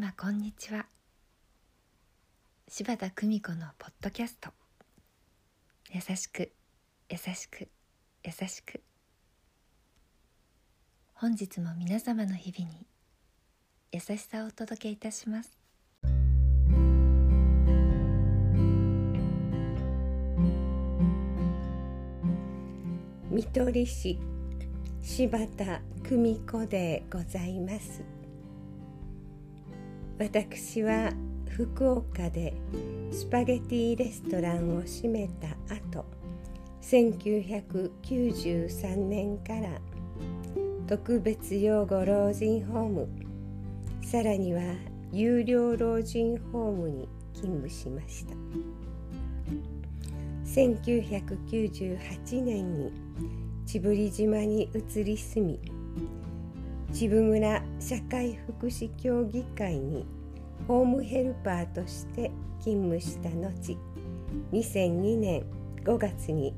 様こんにちは。柴田久美子のポッドキャスト。優しく優しく優しく。本日も皆様の日々に優しさをお届けいたします。見取り師柴田久美子でございます。私は福岡でスパゲティレストランを閉めた後1993年から特別養護老人ホームさらには有料老人ホームに勤務しました。1998年に千振島に移り住み千分村社会福祉協議会にホームヘルパーとして勤務した後2002年5月に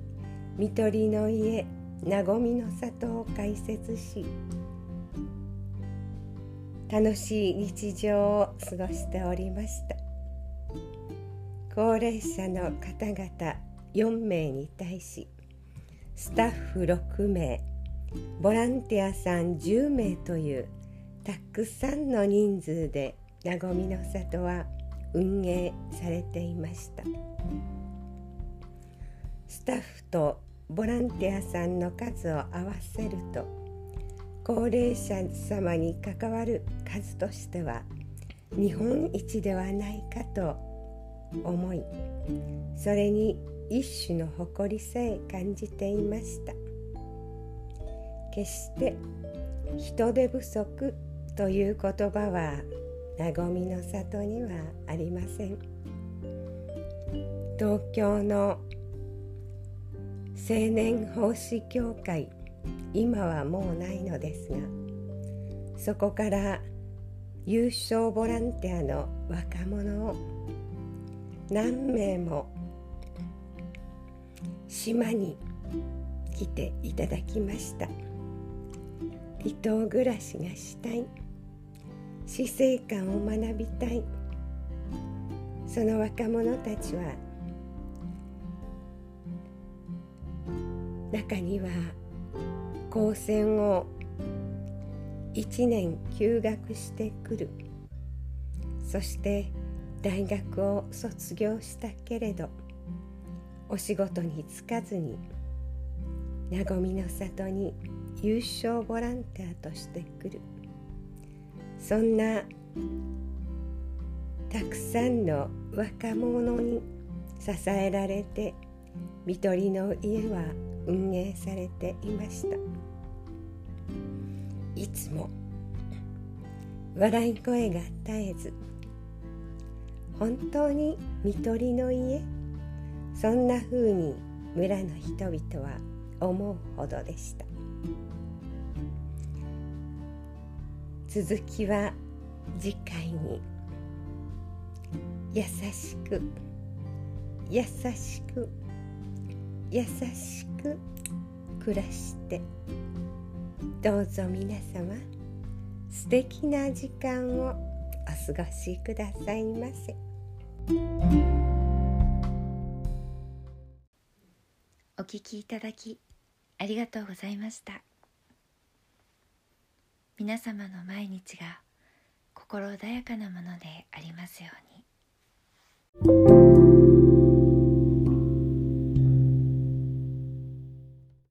看取りの家和みの里を開設し楽しい日常を過ごしておりました。高齢者の方々4名に対しスタッフ6名ボランティアさん10名というたくさんの人数で和みの里は運営されていました。スタッフとボランティアさんの数を合わせると高齢者様に関わる数としては日本一ではないかと思いそれに一種の誇りさえ感じていました。決して人手不足という言葉は和みの里にはありません。東京の青年奉仕協会今はもうないのですがそこから優勝ボランティアの若者を何名も島に来ていただきました。離島暮らしがしたい。死生観を学びたい。その若者たちは中には高専を1年休学してくる。そして大学を卒業したけれどお仕事に就かずに和みの里に優勝ボランティアとしてくる。そんなたくさんの若者に支えられて看取りの家は運営されていました。いつも笑い声が絶えず本当に看取りの家？そんなふうに村の人々は思うほどでした。続きは次回に。優しく。優しく。優しく。暮らして。どうぞ皆様素敵な時間をお過ごしくださいませ。お聞きいただきありがとうございました。皆様の毎日が心穏やかなものでありますように。